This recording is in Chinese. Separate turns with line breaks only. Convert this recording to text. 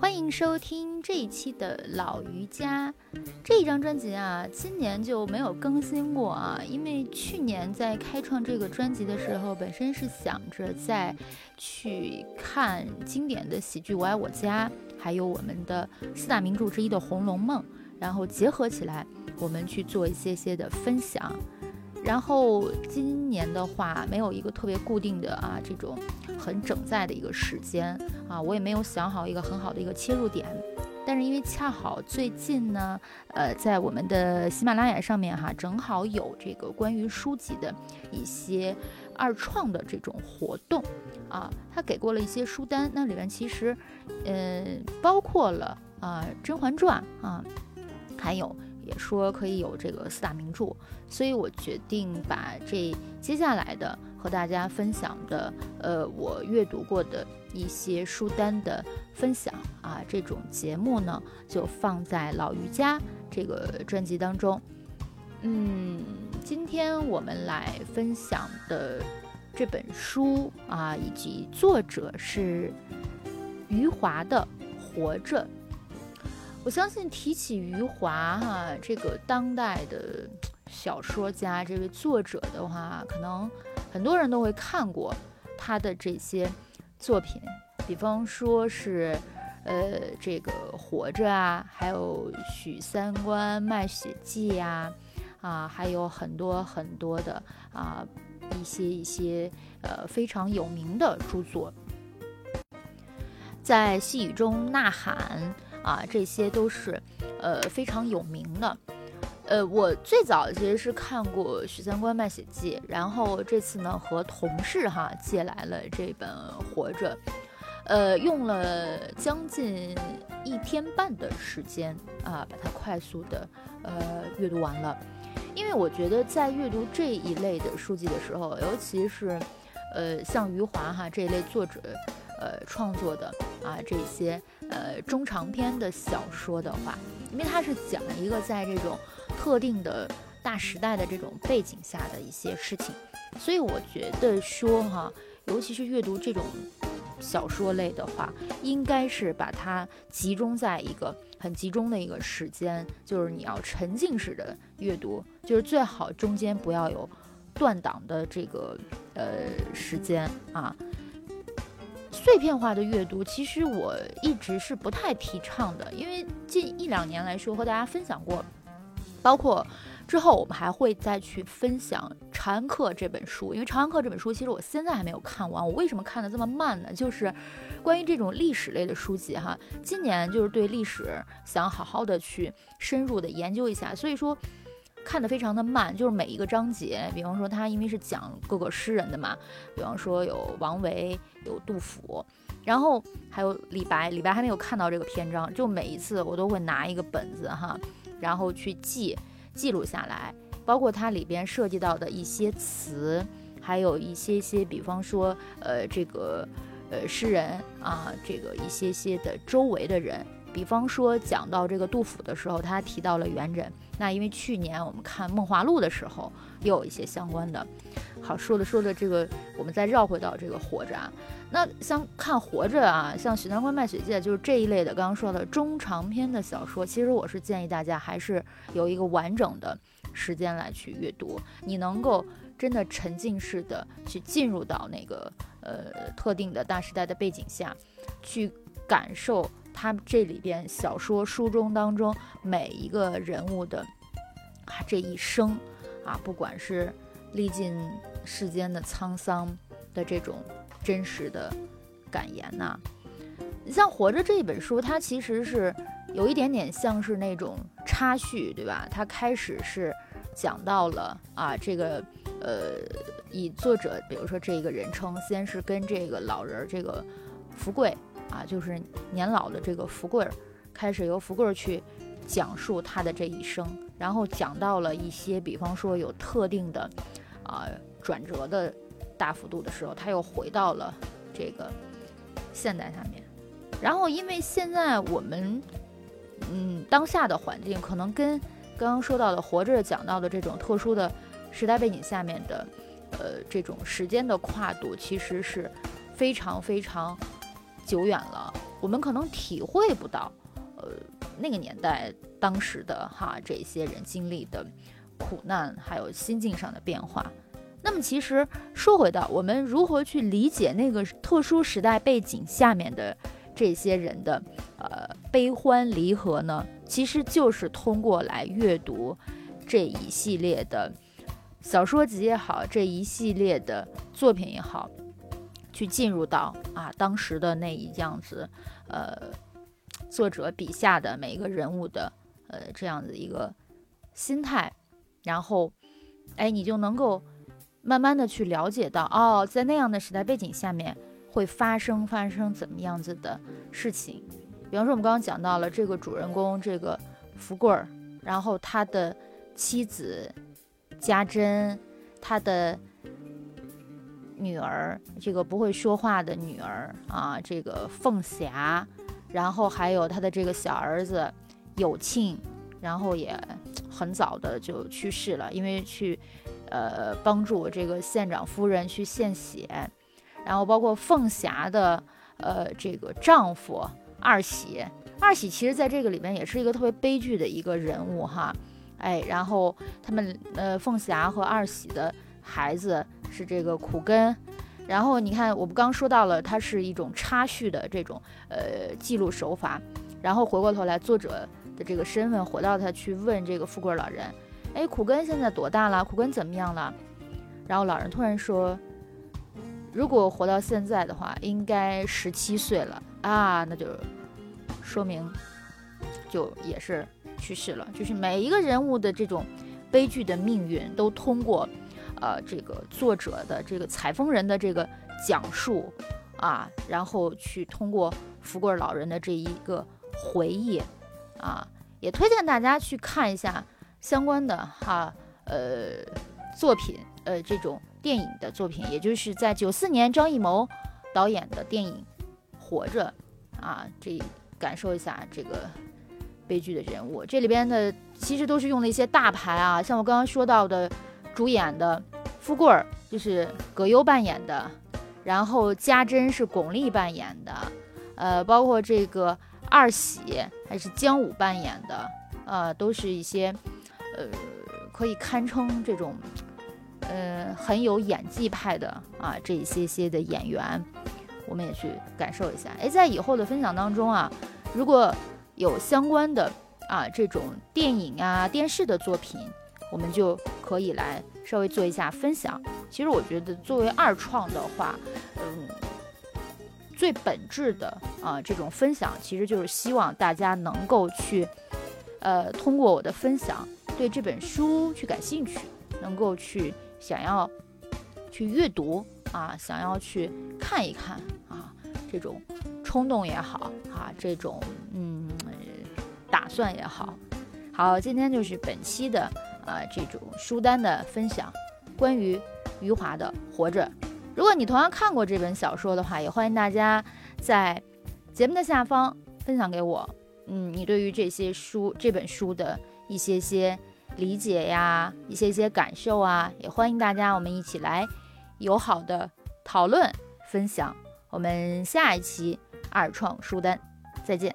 欢迎收听这一期的老瑜伽。这一张专辑啊，今年就没有更新过啊，因为去年在开创这个专辑的时候，本身是想着再去看经典的喜剧《我爱我家》，还有我们的四大名著之一的《红楼梦》，然后结合起来，我们去做一些些的分享。然后今年的话，没有一个特别固定的啊，这种很整在的一个时间啊，我也没有想好一个很好的一个切入点。但是因为恰好最近呢，呃，在我们的喜马拉雅上面哈，正好有这个关于书籍的一些二创的这种活动啊，他给过了一些书单，那里面其实，呃，包括了啊《甄嬛传》啊，还有。也说可以有这个四大名著，所以我决定把这接下来的和大家分享的，呃，我阅读过的一些书单的分享啊，这种节目呢，就放在老瑜伽这个专辑当中。嗯，今天我们来分享的这本书啊，以及作者是余华的《活着》。我相信提起余华哈，这个当代的小说家，这位作者的话，可能很多人都会看过他的这些作品，比方说是，呃，这个活着啊，还有许三观卖血记呀，啊，还有很多很多的啊一些一些呃非常有名的著作，在细雨中呐喊。啊，这些都是，呃，非常有名的。呃，我最早其实是看过《许三观卖血记》，然后这次呢和同事哈借来了这本《活着》，呃，用了将近一天半的时间啊，把它快速的呃阅读完了。因为我觉得在阅读这一类的书籍的时候，尤其是呃像余华哈这一类作者。呃，创作的啊这些呃中长篇的小说的话，因为它是讲一个在这种特定的大时代的这种背景下的一些事情，所以我觉得说哈，尤其是阅读这种小说类的话，应该是把它集中在一个很集中的一个时间，就是你要沉浸式的阅读，就是最好中间不要有断档的这个呃时间啊。碎片化的阅读，其实我一直是不太提倡的，因为近一两年来说，和大家分享过，包括之后我们还会再去分享《长安客》这本书，因为《长安客》这本书其实我现在还没有看完。我为什么看的这么慢呢？就是关于这种历史类的书籍哈，今年就是对历史想好好的去深入的研究一下，所以说。看得非常的慢，就是每一个章节，比方说它因为是讲各个诗人的嘛，比方说有王维，有杜甫，然后还有李白，李白还没有看到这个篇章，就每一次我都会拿一个本子哈，然后去记记录下来，包括它里边涉及到的一些词，还有一些些，比方说呃这个呃诗人啊，这个一些些的周围的人。比方说讲到这个杜甫的时候，他提到了元稹。那因为去年我们看《梦华录》的时候，又有一些相关的。好，说着说着这个，我们再绕回到这个活着啊。那像看活着啊，像许三观卖血记，就是这一类的，刚刚说的中长篇的小说，其实我是建议大家还是有一个完整的时间来去阅读，你能够真的沉浸式的去进入到那个呃特定的大时代的背景下去感受。他这里边小说书中当中每一个人物的啊这一生啊，不管是历尽世间的沧桑的这种真实的感言呐，你像《活着》这本书，它其实是有一点点像是那种插叙，对吧？它开始是讲到了啊这个呃以作者比如说这个人称，先是跟这个老人这个福贵。啊，就是年老的这个福贵儿，开始由福贵儿去讲述他的这一生，然后讲到了一些，比方说有特定的啊转折的大幅度的时候，他又回到了这个现代下面。然后，因为现在我们嗯当下的环境，可能跟刚刚说到的活着讲到的这种特殊的时代背景下面的呃这种时间的跨度，其实是非常非常。久远了，我们可能体会不到，呃，那个年代当时的哈这些人经历的苦难，还有心境上的变化。那么，其实说回到我们如何去理解那个特殊时代背景下面的这些人的呃悲欢离合呢？其实就是通过来阅读这一系列的小说集也好，这一系列的作品也好，去进入到啊当时的那一样子，呃，作者笔下的每一个人物的呃这样子一个心态，然后，哎，你就能够。慢慢的去了解到，哦，在那样的时代背景下面会发生发生怎么样子的事情。比方说，我们刚刚讲到了这个主人公这个福贵儿，然后他的妻子家珍，他的女儿这个不会说话的女儿啊，这个凤霞，然后还有他的这个小儿子有庆，然后也很早的就去世了，因为去。呃，帮助这个县长夫人去献血，然后包括凤霞的呃这个丈夫二喜，二喜其实在这个里面也是一个特别悲剧的一个人物哈，哎，然后他们呃凤霞和二喜的孩子是这个苦根，然后你看我们刚说到了，它是一种插叙的这种呃记录手法，然后回过头来作者的这个身份回到他去问这个富贵老人。哎，苦根现在多大了？苦根怎么样了？然后老人突然说：“如果活到现在的话，应该十七岁了啊，那就说明就也是去世了。就是每一个人物的这种悲剧的命运，都通过呃这个作者的这个采风人的这个讲述啊，然后去通过福贵老人的这一个回忆啊，也推荐大家去看一下。”相关的哈呃作品呃这种电影的作品，也就是在九四年张艺谋导演的电影《活着》啊，这感受一下这个悲剧的人物。这里边的其实都是用了一些大牌啊，像我刚刚说到的主演的富贵儿就是葛优扮演的，然后家珍是巩俐扮演的，呃，包括这个二喜还是姜武扮演的，呃，都是一些。呃，可以堪称这种，呃，很有演技派的啊，这一些些的演员，我们也去感受一下。哎，在以后的分享当中啊，如果有相关的啊这种电影啊、电视的作品，我们就可以来稍微做一下分享。其实我觉得，作为二创的话，嗯，最本质的啊这种分享，其实就是希望大家能够去，呃，通过我的分享。对这本书去感兴趣，能够去想要去阅读啊，想要去看一看啊，这种冲动也好啊，这种嗯打算也好，好，今天就是本期的啊这种书单的分享，关于余华的《活着》。如果你同样看过这本小说的话，也欢迎大家在节目的下方分享给我，嗯，你对于这些书这本书的一些些。理解呀，一些些感受啊，也欢迎大家，我们一起来友好的讨论分享。我们下一期二创书单，再见。